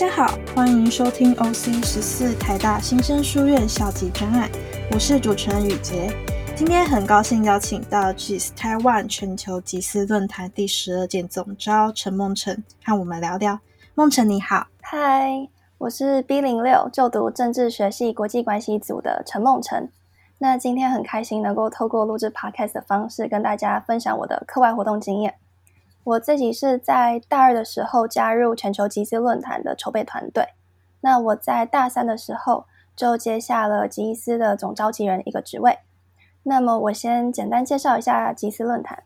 大家好，欢迎收听 OC 十四台大新生书院校级专案，我是主持人雨杰。今天很高兴邀请到 GIS Taiwan 全球集思论坛第十二届总招陈梦辰，和我们聊聊。梦辰你好，嗨，我是 B 零六就读政治学系国际关系组的陈梦辰。那今天很开心能够透过录制 Podcast 的方式跟大家分享我的课外活动经验。我自己是在大二的时候加入全球集思论坛的筹备团队。那我在大三的时候就接下了集思的总召集人一个职位。那么我先简单介绍一下集思论坛。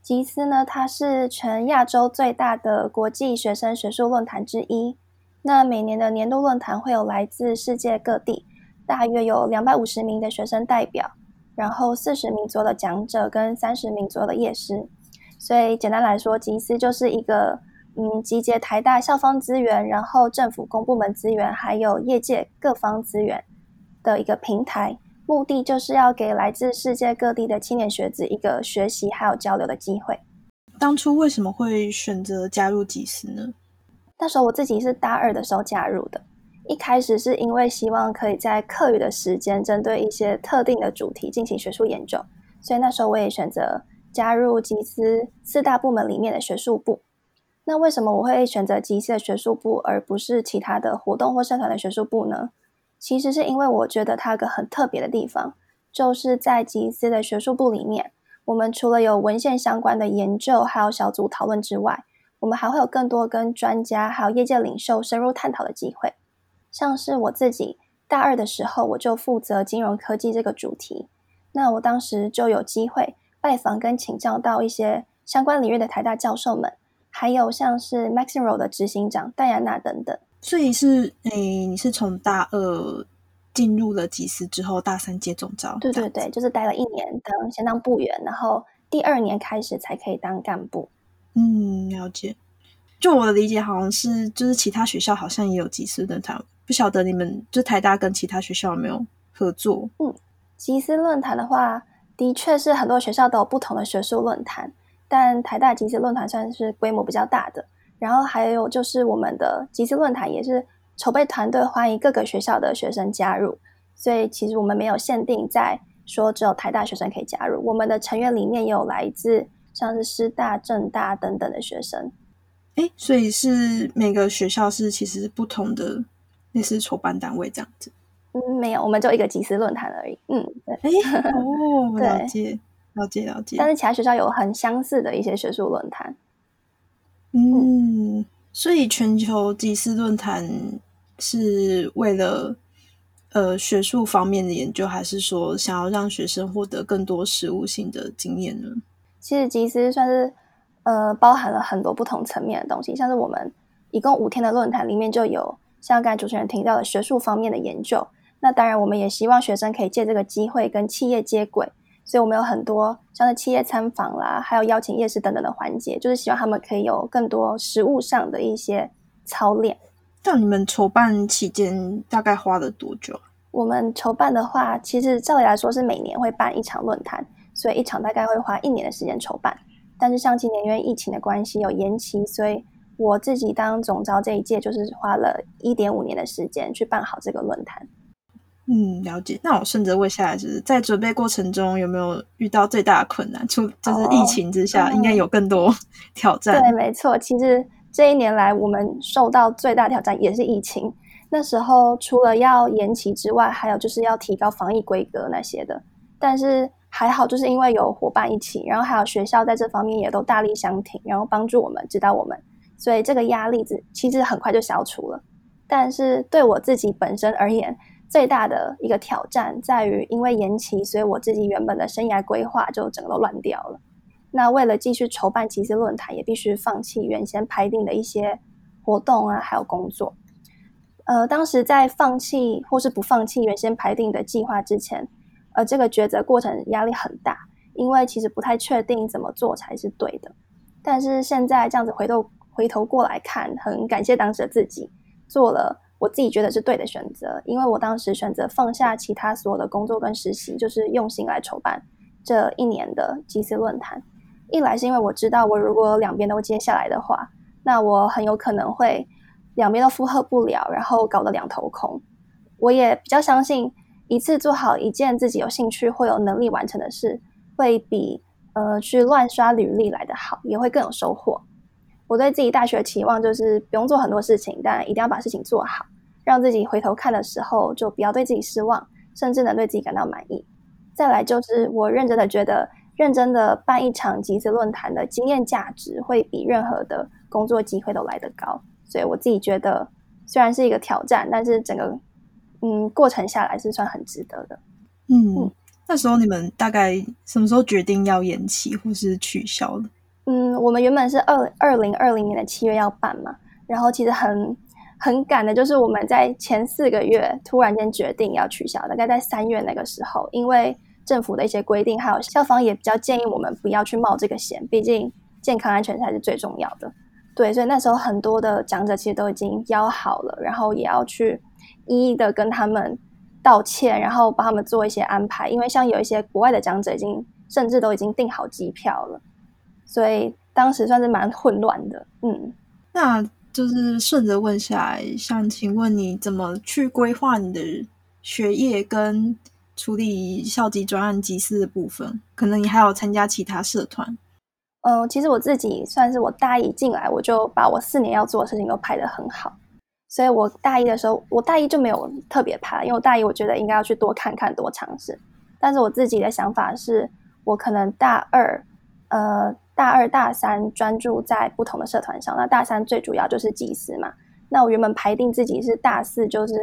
集思呢，它是全亚洲最大的国际学生学术论坛之一。那每年的年度论坛会有来自世界各地。大约有两百五十名的学生代表，然后四十名左右的讲者跟三十名左右的业师。所以简单来说，集思就是一个嗯集结台大校方资源，然后政府公部门资源，还有业界各方资源的一个平台。目的就是要给来自世界各地的青年学子一个学习还有交流的机会。当初为什么会选择加入集思呢？那时候我自己是大二的时候加入的。一开始是因为希望可以在课余的时间针对一些特定的主题进行学术研究，所以那时候我也选择加入集思四大部门里面的学术部。那为什么我会选择集思的学术部，而不是其他的活动或社团的学术部呢？其实是因为我觉得它有个很特别的地方，就是在集思的学术部里面，我们除了有文献相关的研究，还有小组讨论之外，我们还会有更多跟专家还有业界领袖深入探讨的机会。像是我自己大二的时候，我就负责金融科技这个主题。那我当时就有机会拜访跟请教到一些相关领域的台大教授们，还有像是 Maximo 的执行长戴安娜等等。所以是诶，你是从大二进入了集思之后，大三接总招？对对对，就是待了一年当先当部员，然后第二年开始才可以当干部。嗯，了解。就我的理解，好像是就是其他学校好像也有集思论坛。不晓得你们就台大跟其他学校有没有合作？嗯，集思论坛的话，的确是很多学校都有不同的学术论坛，但台大集资论坛算是规模比较大的。然后还有就是我们的集资论坛也是筹备团队欢迎各个学校的学生加入，所以其实我们没有限定在说只有台大学生可以加入，我们的成员里面也有来自像是师大、政大等等的学生。哎，所以是每个学校是其实是不同的。类似筹办单位这样子，嗯，没有，我们就一个集思论坛而已。嗯，对，哎，哦，了解，了解，了解。但是其他学校有很相似的一些学术论坛。嗯，所以全球集思论坛是为了呃学术方面的研究，还是说想要让学生获得更多实务性的经验呢？其实集思算是呃包含了很多不同层面的东西，像是我们一共五天的论坛里面就有。像刚才主持人提到的学术方面的研究，那当然我们也希望学生可以借这个机会跟企业接轨，所以我们有很多像是企业参访啦，还有邀请夜市等等的环节，就是希望他们可以有更多实务上的一些操练。像你们筹办期间大概花了多久？我们筹办的话，其实照理来说是每年会办一场论坛，所以一场大概会花一年的时间筹办。但是像今年因为疫情的关系有延期，所以我自己当总招这一届，就是花了一点五年的时间去办好这个论坛。嗯，了解。那我顺着问下来，就是在准备过程中有没有遇到最大的困难？出就是疫情之下，应该有更多 挑战。对，没错。其实这一年来，我们受到最大挑战也是疫情。那时候除了要延期之外，还有就是要提高防疫规格那些的。但是还好，就是因为有伙伴一起，然后还有学校在这方面也都大力相挺，然后帮助我们，指导我们。所以这个压力子其实很快就消除了，但是对我自己本身而言，最大的一个挑战在于，因为延期，所以我自己原本的生涯规划就整个都乱掉了。那为了继续筹办集思论坛，也必须放弃原先排定的一些活动啊，还有工作。呃，当时在放弃或是不放弃原先排定的计划之前，呃，这个抉择过程压力很大，因为其实不太确定怎么做才是对的。但是现在这样子回头。回头过来看，很感谢当时的自己做了我自己觉得是对的选择，因为我当时选择放下其他所有的工作跟实习，就是用心来筹办这一年的集思论坛。一来是因为我知道，我如果两边都接下来的话，那我很有可能会两边都负荷不了，然后搞得两头空。我也比较相信，一次做好一件自己有兴趣或有能力完成的事，会比呃去乱刷履历来的好，也会更有收获。我对自己大学期望就是不用做很多事情，但一定要把事情做好，让自己回头看的时候就不要对自己失望，甚至能对自己感到满意。再来就是我认真的觉得，认真的办一场集资论坛的经验价值会比任何的工作机会都来得高。所以我自己觉得，虽然是一个挑战，但是整个嗯过程下来是算很值得的。嗯，那时候你们大概什么时候决定要延期或是取消的？嗯，我们原本是二二零二零年的七月要办嘛，然后其实很很赶的，就是我们在前四个月突然间决定要取消，大概在三月那个时候，因为政府的一些规定，还有校方也比较建议我们不要去冒这个险，毕竟健康安全才是最重要的。对，所以那时候很多的讲者其实都已经邀好了，然后也要去一一的跟他们道歉，然后帮他们做一些安排。因为像有一些国外的讲者已经甚至都已经订好机票了，所以当时算是蛮混乱的。嗯，那就是顺着问下来，想请问你怎么去规划你的学业跟处理校级专案集思的部分？可能你还有参加其他社团。嗯，其实我自己算是我大一进来，我就把我四年要做的事情都排得很好，所以我大一的时候，我大一就没有特别排，因为我大一我觉得应该要去多看看、多尝试。但是我自己的想法是，我可能大二、呃大二、大三专注在不同的社团上，那大三最主要就是集思嘛。那我原本排定自己是大四就是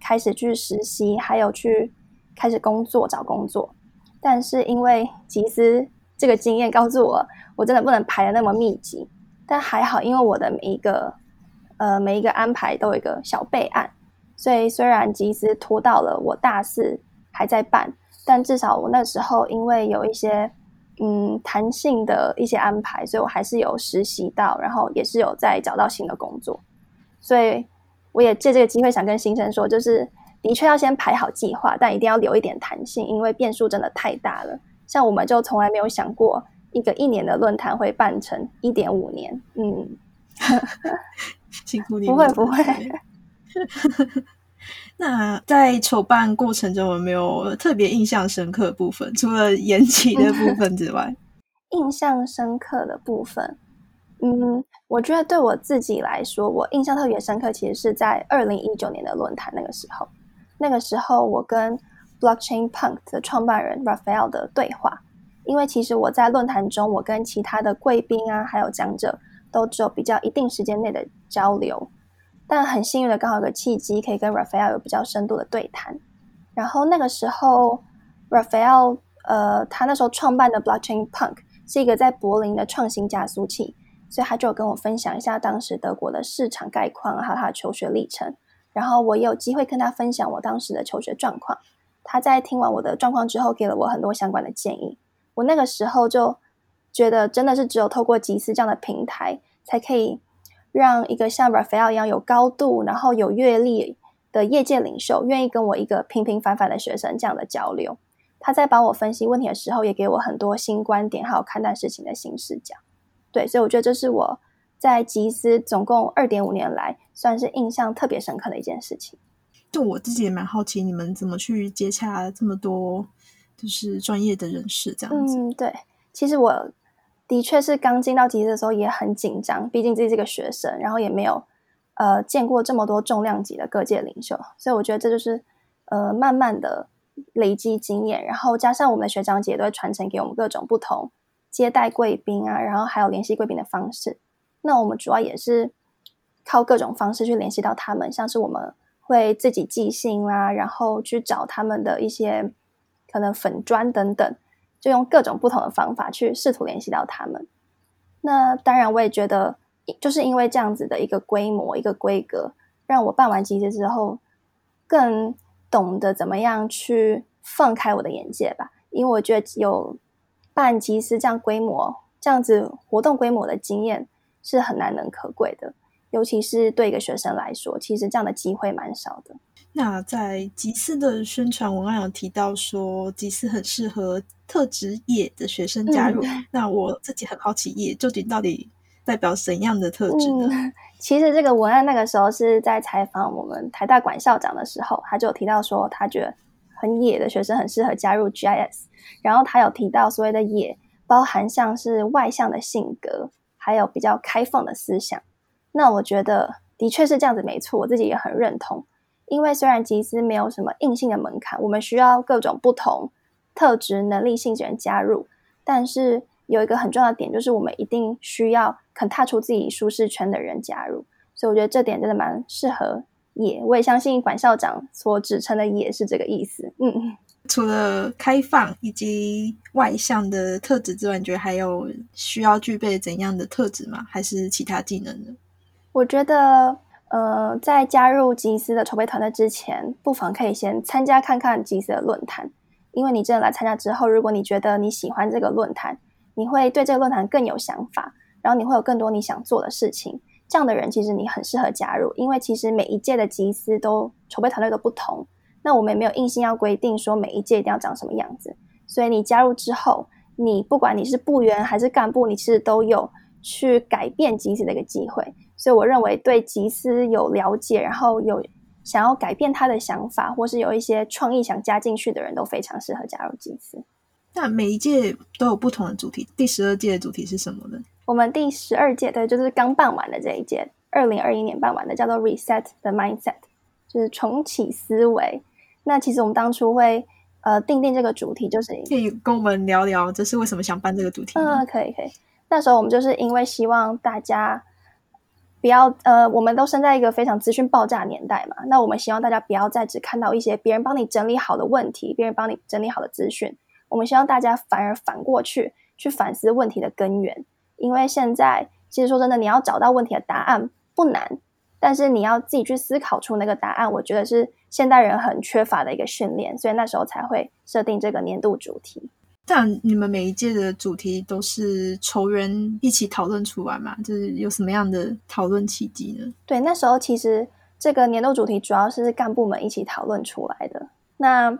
开始去实习，还有去开始工作找工作，但是因为集思。这个经验告诉我，我真的不能排的那么密集，但还好，因为我的每一个呃每一个安排都有一个小备案，所以虽然集资拖到了我大四还在办，但至少我那时候因为有一些嗯弹性的一些安排，所以我还是有实习到，然后也是有在找到新的工作，所以我也借这个机会想跟新生说，就是的确要先排好计划，但一定要留一点弹性，因为变数真的太大了。像我们就从来没有想过一个一年的论坛会办成一点五年，嗯，辛苦你不会不会。那在筹办过程中有没有特别印象深刻的部分？除了延期的部分之外，印象深刻的部分，嗯，我觉得对我自己来说，我印象特别深刻，其实是在二零一九年的论坛那个时候，那个时候我跟。Blockchain Punk 的创办人 Raphael 的对话，因为其实我在论坛中，我跟其他的贵宾啊，还有讲者，都只有比较一定时间内的交流，但很幸运的刚好有个契机，可以跟 Raphael 有比较深度的对谈。然后那个时候，Raphael 呃，他那时候创办的 Blockchain Punk 是一个在柏林的创新加速器，所以他就有跟我分享一下当时德国的市场概况，还有他的求学历程。然后我也有机会跟他分享我当时的求学状况。他在听完我的状况之后，给了我很多相关的建议。我那个时候就觉得，真的是只有透过集思这样的平台，才可以让一个像 Raphael 一样有高度、然后有阅历的业界领袖，愿意跟我一个平平凡凡的学生这样的交流。他在帮我分析问题的时候，也给我很多新观点，还有看待事情的新视角。对，所以我觉得这是我在集思总共二点五年来，算是印象特别深刻的一件事情。就我自己也蛮好奇，你们怎么去接洽这么多就是专业的人士这样子？嗯，对，其实我的确是刚进到集资的时候也很紧张，毕竟自己是个学生，然后也没有呃见过这么多重量级的各界领袖，所以我觉得这就是呃慢慢的累积经验，然后加上我们的学长姐都会传承给我们各种不同接待贵宾啊，然后还有联系贵宾的方式。那我们主要也是靠各种方式去联系到他们，像是我们。会自己寄信啦，然后去找他们的一些可能粉砖等等，就用各种不同的方法去试图联系到他们。那当然，我也觉得，就是因为这样子的一个规模、一个规格，让我办完集资之后，更懂得怎么样去放开我的眼界吧。因为我觉得有办集资这样规模、这样子活动规模的经验是很难能可贵的。尤其是对一个学生来说，其实这样的机会蛮少的。那在集思的宣传文案有提到说，集思很适合特职业的学生加入。那我自己很好奇，业究竟到底代表怎样的特质呢？其实这个文案那个时候是在采访我们台大管校长的时候，他就有提到说，他觉得很野的学生很适合加入 GIS。然后他有提到所谓的野，包含像是外向的性格，还有比较开放的思想。那我觉得的确是这样子，没错，我自己也很认同。因为虽然集资没有什么硬性的门槛，我们需要各种不同特质、能力、性质人加入，但是。有一个很重要的点，就是我们一定需要肯踏出自己舒适圈的人加入，所以我觉得这点真的蛮适合野。我也相信管校长所指称的也是这个意思。嗯，除了开放以及外向的特质之外，你觉得还有需要具备怎样的特质吗？还是其他技能呢？我觉得，呃，在加入吉斯的筹备团队之前，不妨可以先参加看看吉斯的论坛，因为你真的来参加之后，如果你觉得你喜欢这个论坛，你会对这个论坛更有想法，然后你会有更多你想做的事情。这样的人其实你很适合加入，因为其实每一届的集思都筹备团队都不同。那我们也没有硬性要规定说每一届一定要长什么样子。所以你加入之后，你不管你是部员还是干部，你其实都有去改变集思的一个机会。所以我认为对集思有了解，然后有想要改变他的想法，或是有一些创意想加进去的人都非常适合加入集思。那每一届都有不同的主题，第十二届的主题是什么呢？我们第十二届对，就是刚办完的这一届，二零二一年办完的，叫做 Reset the Mindset，就是重启思维。那其实我们当初会呃定定这个主题，就是可以跟我们聊聊，这是为什么想办这个主题？嗯，可以可以。那时候我们就是因为希望大家不要呃，我们都生在一个非常资讯爆炸年代嘛，那我们希望大家不要再只看到一些别人帮你整理好的问题，别人帮你整理好的资讯。我们希望大家反而反过去去反思问题的根源，因为现在其实说真的，你要找到问题的答案不难，但是你要自己去思考出那个答案，我觉得是现代人很缺乏的一个训练，所以那时候才会设定这个年度主题。像你们每一届的主题都是筹员一起讨论出来嘛？就是有什么样的讨论契机呢？对，那时候其实这个年度主题主要是干部们一起讨论出来的。那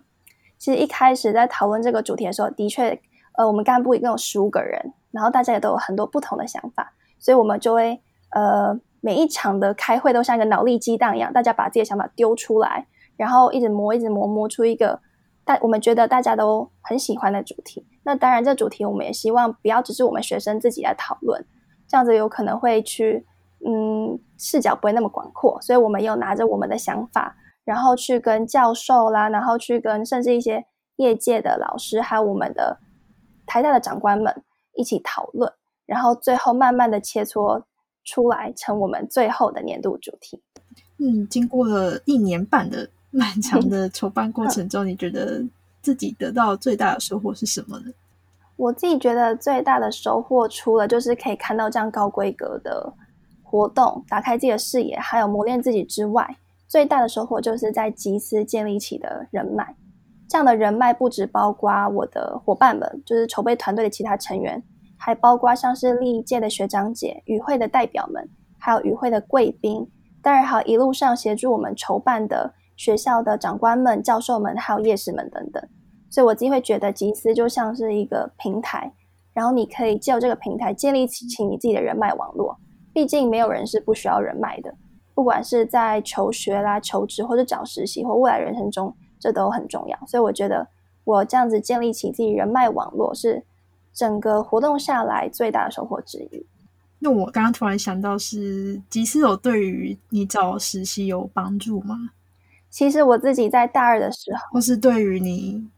其实一开始在讨论这个主题的时候，的确，呃，我们干部一共有十五个人，然后大家也都有很多不同的想法，所以我们就会，呃，每一场的开会都像一个脑力激荡一样，大家把自己的想法丢出来，然后一直磨，一直磨，磨出一个大我们觉得大家都很喜欢的主题。那当然，这主题我们也希望不要只是我们学生自己来讨论，这样子有可能会去，嗯，视角不会那么广阔，所以我们又拿着我们的想法。然后去跟教授啦，然后去跟甚至一些业界的老师，还有我们的台大的长官们一起讨论，然后最后慢慢的切磋出来，成我们最后的年度主题。嗯，经过了一年半的 漫长的筹办过程中，你觉得自己得到最大的收获是什么呢？我自己觉得最大的收获，除了就是可以看到这样高规格的活动，打开自己的视野，还有磨练自己之外。最大的收获就是在集思建立起的人脉，这样的人脉不止包括我的伙伴们，就是筹备团队的其他成员，还包括像是历届的学长姐、与会的代表们，还有与会的贵宾，当然还有一路上协助我们筹办的学校的长官们、教授们，还有夜市们等等。所以我自己会觉得集思就像是一个平台，然后你可以借由这个平台建立起你自己的人脉网络。毕竟没有人是不需要人脉的。不管是在求学啦、求职或者找实习或未来人生中，这都很重要。所以我觉得我这样子建立起自己人脉网络，是整个活动下来最大的收获之一。那我刚刚突然想到，是吉思有对于你找实习有帮助吗？其实我自己在大二的时候，或是对于你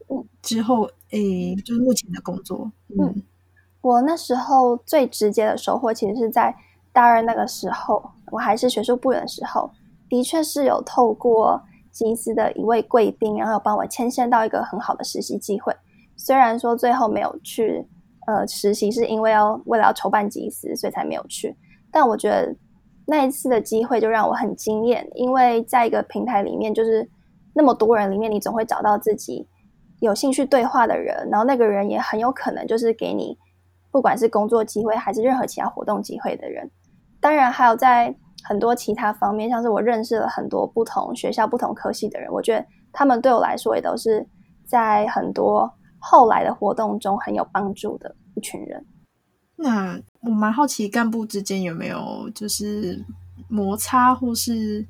之后诶，就是目前的工作，嗯，我那时候最直接的收获，其实是在。大二那个时候，我还是学术部员的时候，的确是有透过集思的一位贵宾，然后帮我牵线到一个很好的实习机会。虽然说最后没有去，呃，实习是因为要为了要筹办集思，所以才没有去。但我觉得那一次的机会就让我很惊艳，因为在一个平台里面，就是那么多人里面，你总会找到自己有兴趣对话的人，然后那个人也很有可能就是给你不管是工作机会还是任何其他活动机会的人。当然，还有在很多其他方面，像是我认识了很多不同学校、不同科系的人，我觉得他们对我来说也都是在很多后来的活动中很有帮助的一群人。那我蛮好奇干部之间有没有就是摩擦，或是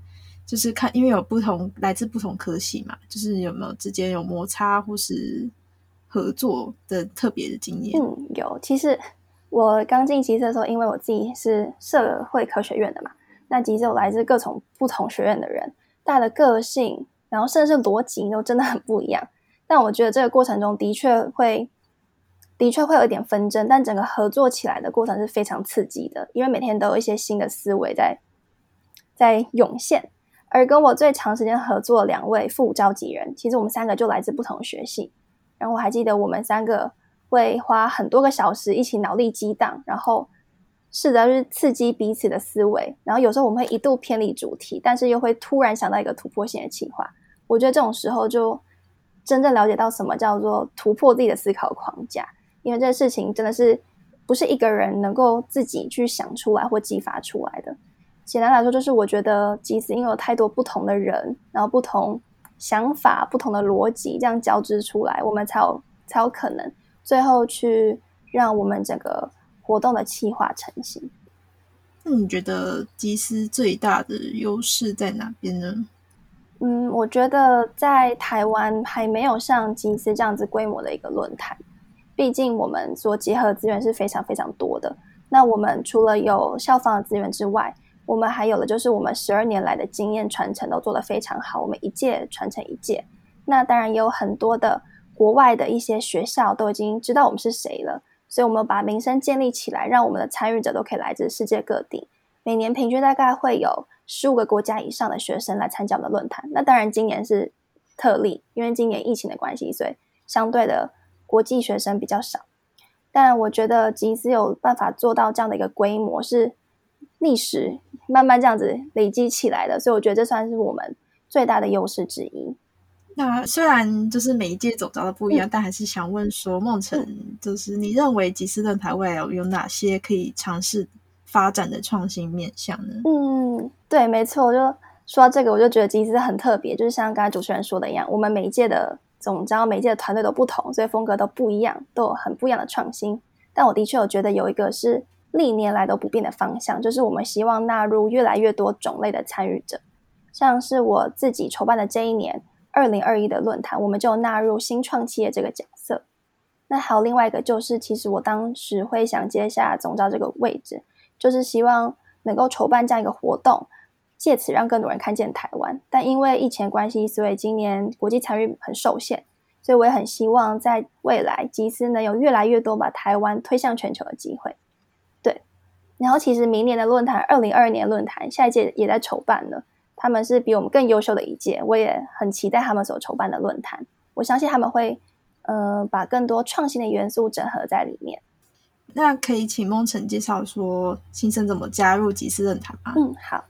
就是看，因为有不同来自不同科系嘛，就是有没有之间有摩擦或是合作的特别的经验？嗯，有。其实我刚进集资的时候，因为我自己是社会科学院的嘛，那集资有来自各种不同学院的人，大家的个性，然后甚至是逻辑都真的很不一样。但我觉得这个过程中的确会。的确会有一点纷争，但整个合作起来的过程是非常刺激的，因为每天都有一些新的思维在在涌现。而跟我最长时间合作的两位副召集人，其实我们三个就来自不同学系。然后我还记得我们三个会花很多个小时一起脑力激荡，然后试着去刺激彼此的思维。然后有时候我们会一度偏离主题，但是又会突然想到一个突破性的企划。我觉得这种时候就真正了解到什么叫做突破自己的思考框架。因为这个事情真的是不是一个人能够自己去想出来或激发出来的。简单来说，就是我觉得集资因为有太多不同的人，然后不同想法、不同的逻辑这样交织出来，我们才有才有可能最后去让我们整个活动的企划成型。那你觉得集思最大的优势在哪边呢？嗯，我觉得在台湾还没有像集思这样子规模的一个论坛。毕竟我们所结合的资源是非常非常多的。那我们除了有校方的资源之外，我们还有的就是我们十二年来的经验传承都做得非常好。我们一届传承一届。那当然也有很多的国外的一些学校都已经知道我们是谁了，所以我们把名声建立起来，让我们的参与者都可以来自世界各地。每年平均大概会有十五个国家以上的学生来参加我们的论坛。那当然今年是特例，因为今年疫情的关系，所以相对的。国际学生比较少，但我觉得集资有办法做到这样的一个规模，是历史慢慢这样子累积起来的，所以我觉得这算是我们最大的优势之一。那虽然就是每一届走招的不一样，但还是想问说，梦辰，就是你认为吉斯论坛未来有哪些可以尝试发展的创新面向呢？嗯，对，没错，我就说到这个，我就觉得吉斯很特别，就是像刚才主持人说的一样，我们每一届的。总招每届的团队都不同，所以风格都不一样，都有很不一样的创新。但我的确有觉得有一个是历年来都不变的方向，就是我们希望纳入越来越多种类的参与者。像是我自己筹办的这一年二零二一的论坛，我们就纳入新创企业这个角色。那还有另外一个，就是其实我当时会想接下总招这个位置，就是希望能够筹办这样一个活动。借此让更多人看见台湾，但因为疫情关系，所以今年国际参与很受限，所以我也很希望在未来集思能有越来越多把台湾推向全球的机会。对，然后其实明年的论坛，二零二二年论坛下一届也在筹办了，他们是比我们更优秀的一届，我也很期待他们所筹办的论坛，我相信他们会呃把更多创新的元素整合在里面。那可以请梦辰介绍说新生怎么加入集思论坛吗？嗯，好。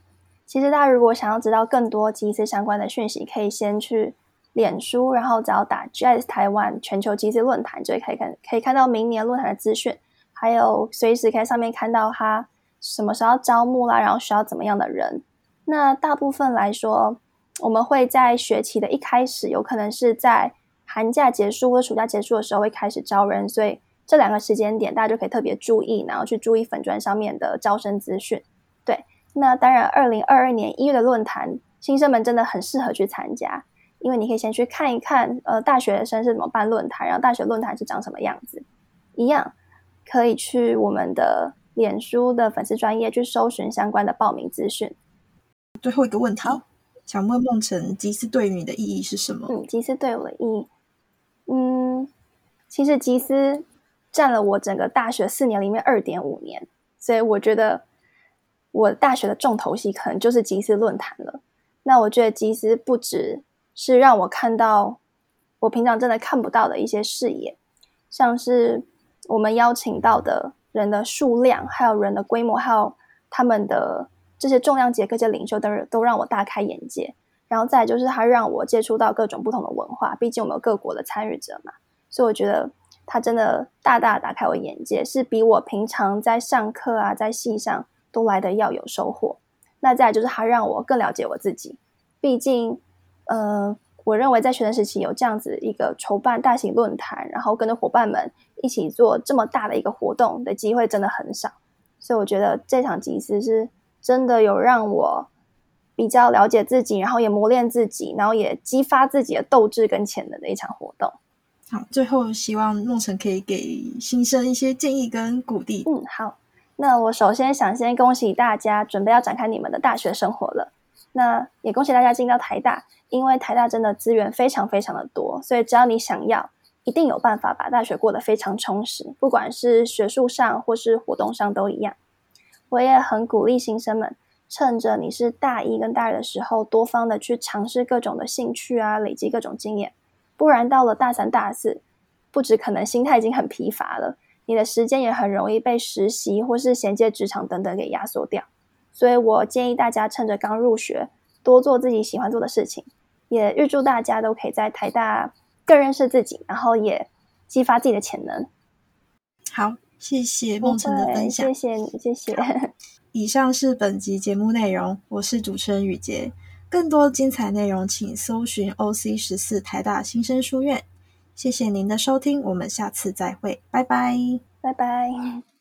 其实大家如果想要知道更多集资相关的讯息，可以先去脸书，然后只要打 GS 台湾全球集资论坛，就可以看可以看到明年论坛的资讯，还有随时可以上面看到他什么时候招募啦，然后需要怎么样的人。那大部分来说，我们会在学期的一开始，有可能是在寒假结束或暑假结束的时候会开始招人，所以这两个时间点大家就可以特别注意，然后去注意粉砖上面的招生资讯。对。那当然，二零二二年一月的论坛，新生们真的很适合去参加，因为你可以先去看一看，呃，大学生是怎么办论坛，然后大学论坛是长什么样子，一样可以去我们的脸书的粉丝专业去搜寻相关的报名资讯。最后一个问题，想问梦辰，集思对于你的意义是什么？嗯，集思对我的意义，嗯，其实集思占了我整个大学四年里面二点五年，所以我觉得。我大学的重头戏可能就是集思论坛了。那我觉得集思不只是让我看到我平常真的看不到的一些视野，像是我们邀请到的人的数量，还有人的规模，还有他们的这些重量级各界领袖，都都让我大开眼界。然后再就是他让我接触到各种不同的文化，毕竟我们有各国的参与者嘛，所以我觉得他真的大大打开我眼界，是比我平常在上课啊，在戏上。都来的要有收获，那再就是他让我更了解我自己。毕竟，呃，我认为在学生时期有这样子一个筹办大型论坛，然后跟着伙伴们一起做这么大的一个活动的机会真的很少，所以我觉得这场集思是真的有让我比较了解自己，然后也磨练自己，然后也激发自己的斗志跟潜能的一场活动。好，最后希望梦辰可以给新生一些建议跟鼓励。嗯，好，那我首先想先恭喜大家准备要展开你们的大学生活了。那也恭喜大家进到台大，因为台大真的资源非常非常的多，所以只要你想要，一定有办法把大学过得非常充实，不管是学术上或是活动上都一样。我也很鼓励新生们，趁着你是大一跟大二的时候，多方的去尝试各种的兴趣啊，累积各种经验，不然到了大三大四，不止可能心态已经很疲乏了，你的时间也很容易被实习或是衔接职场等等给压缩掉。所以我建议大家趁着刚入学，多做自己喜欢做的事情。也预祝大家都可以在台大更认识自己，然后也激发自己的潜能。好，谢谢梦辰的分享，谢谢你，谢谢。以上是本集节目内容，我是主持人雨杰。更多精彩内容，请搜寻 OC 十四台大新生书院。谢谢您的收听，我们下次再会，拜拜，拜拜。